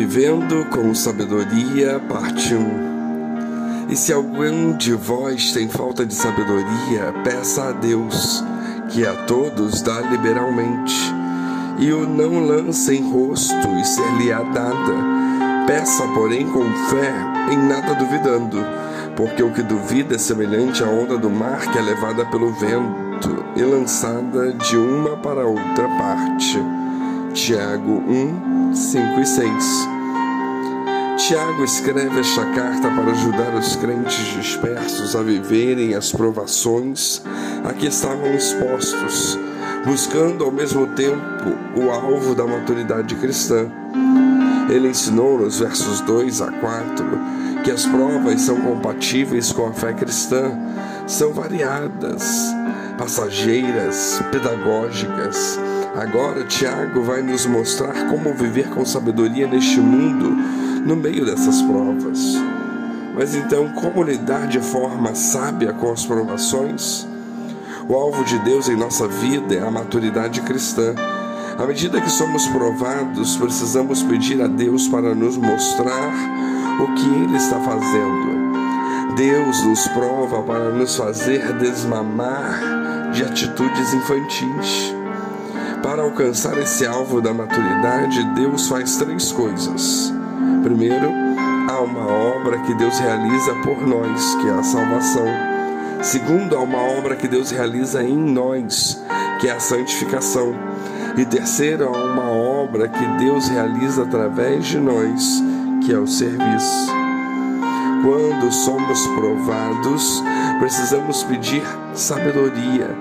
Vivendo com Sabedoria, parte 1. E se algum de vós tem falta de sabedoria, peça a Deus, que a todos dá liberalmente, e o não lance em rosto, e ser-lhe-á dada. Peça, porém, com fé, em nada duvidando, porque o que duvida é semelhante à onda do mar que é levada pelo vento e lançada de uma para outra parte. Tiago 1, 5 e 6. Tiago escreve esta carta para ajudar os crentes dispersos a viverem as provações a que estavam expostos, buscando ao mesmo tempo o alvo da maturidade cristã. Ele ensinou nos versos 2 a 4 que as provas são compatíveis com a fé cristã, são variadas, passageiras, pedagógicas. Agora, Tiago vai nos mostrar como viver com sabedoria neste mundo no meio dessas provas. Mas então, como lidar de forma sábia com as provações? O alvo de Deus em nossa vida é a maturidade cristã. À medida que somos provados, precisamos pedir a Deus para nos mostrar o que Ele está fazendo. Deus nos prova para nos fazer desmamar de atitudes infantis. Para alcançar esse alvo da maturidade, Deus faz três coisas. Primeiro, há uma obra que Deus realiza por nós, que é a salvação. Segundo, há uma obra que Deus realiza em nós, que é a santificação. E terceiro, há uma obra que Deus realiza através de nós, que é o serviço. Quando somos provados, precisamos pedir sabedoria.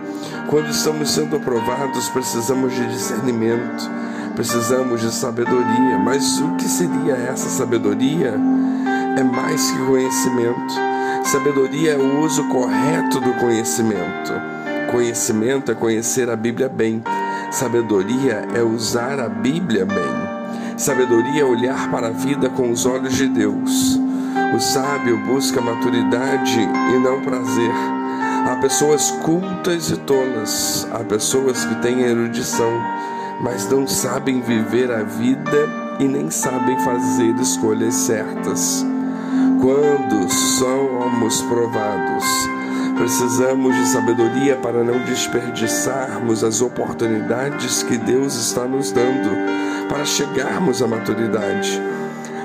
Quando estamos sendo provados, precisamos de discernimento precisamos de sabedoria. Mas o que seria essa sabedoria? É mais que conhecimento. Sabedoria é o uso correto do conhecimento. Conhecimento é conhecer a Bíblia bem. Sabedoria é usar a Bíblia bem. Sabedoria é olhar para a vida com os olhos de Deus. O sábio busca maturidade e não prazer. Há pessoas cultas e tolas, há pessoas que têm erudição, mas não sabem viver a vida e nem sabem fazer escolhas certas. Quando somos provados, precisamos de sabedoria para não desperdiçarmos as oportunidades que Deus está nos dando para chegarmos à maturidade.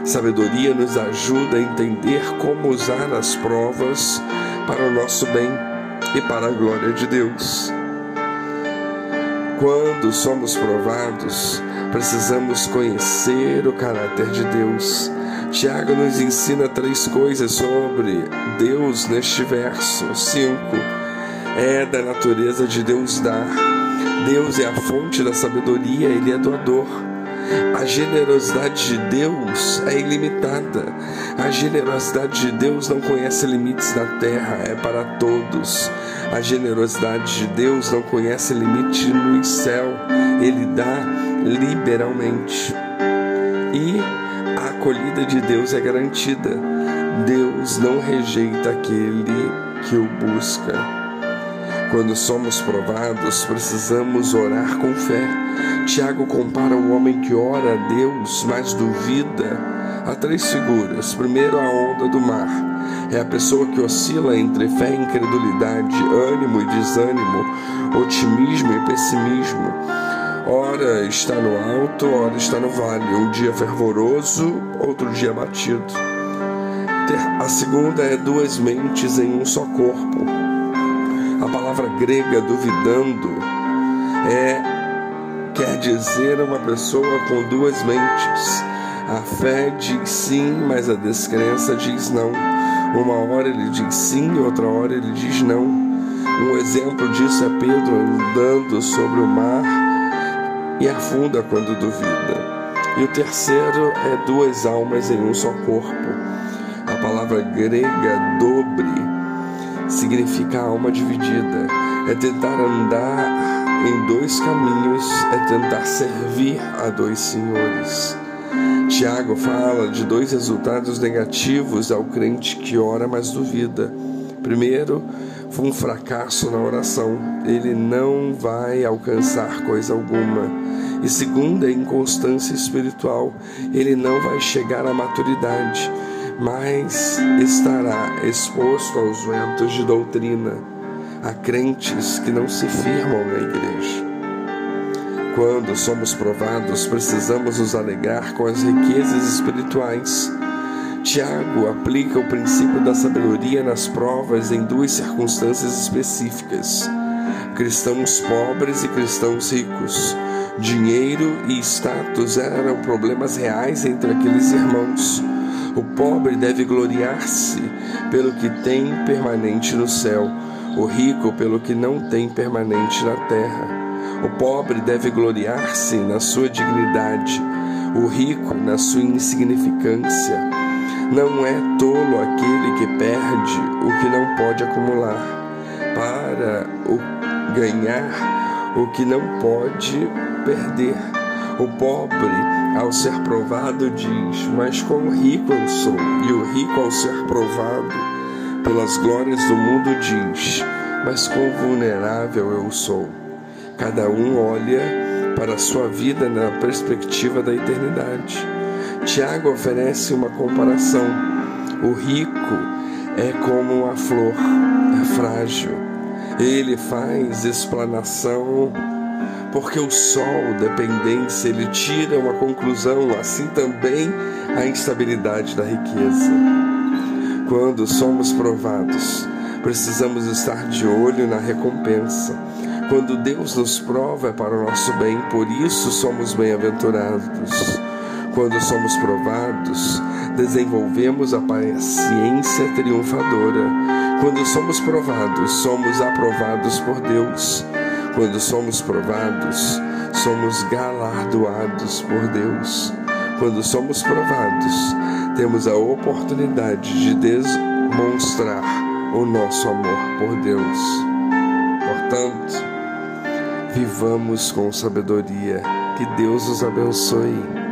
Sabedoria nos ajuda a entender como usar as provas para o nosso bem e para a glória de Deus. Quando somos provados, precisamos conhecer o caráter de Deus. Tiago nos ensina três coisas sobre Deus neste verso 5. É da natureza de Deus dar. Deus é a fonte da sabedoria, ele é doador. A generosidade de Deus é ilimitada. A generosidade de Deus não conhece limites na terra, é para todos. A generosidade de Deus não conhece limite no céu, ele dá liberalmente. E a acolhida de Deus é garantida. Deus não rejeita aquele que o busca. Quando somos provados, precisamos orar com fé. Tiago compara o homem que ora a Deus, mas duvida, a três figuras. Primeiro, a onda do mar. É a pessoa que oscila entre fé e incredulidade, ânimo e desânimo, otimismo e pessimismo. Ora está no alto, ora está no vale. Um dia fervoroso, outro dia batido. A segunda é duas mentes em um só corpo. A palavra grega duvidando é quer dizer uma pessoa com duas mentes. A fé diz sim, mas a descrença diz não. Uma hora ele diz sim, outra hora ele diz não. Um exemplo disso é Pedro andando sobre o mar e afunda quando duvida. E o terceiro é duas almas em um só corpo. A palavra grega dobre significa alma dividida, é tentar andar em dois caminhos, é tentar servir a dois senhores. Tiago fala de dois resultados negativos ao crente que ora, mas duvida. Primeiro, foi um fracasso na oração. Ele não vai alcançar coisa alguma. E segunda, inconstância espiritual. Ele não vai chegar à maturidade, mas estará exposto aos ventos de doutrina, a crentes que não se firmam na igreja. Quando somos provados, precisamos nos alegar com as riquezas espirituais. Tiago aplica o princípio da sabedoria nas provas em duas circunstâncias específicas: cristãos pobres e cristãos ricos. Dinheiro e status eram problemas reais entre aqueles irmãos. O pobre deve gloriar-se pelo que tem permanente no céu, o rico pelo que não tem permanente na terra. O pobre deve gloriar-se na sua dignidade, o rico na sua insignificância. Não é tolo aquele que perde o que não pode acumular, para o ganhar o que não pode perder. O pobre, ao ser provado, diz: Mas quão rico eu sou! E o rico, ao ser provado pelas glórias do mundo, diz: Mas quão vulnerável eu sou! Cada um olha para a sua vida na perspectiva da eternidade. Tiago oferece uma comparação. O rico é como uma flor, é frágil. Ele faz explanação porque o sol, dependência, ele tira uma conclusão, assim também a instabilidade da riqueza. Quando somos provados, precisamos estar de olho na recompensa quando Deus nos prova é para o nosso bem, por isso somos bem-aventurados. Quando somos provados, desenvolvemos a paciência triunfadora. Quando somos provados, somos aprovados por Deus. Quando somos provados, somos galardoados por Deus. Quando somos provados, temos a oportunidade de demonstrar o nosso amor por Deus. Portanto, Vivamos com sabedoria. Que Deus os abençoe.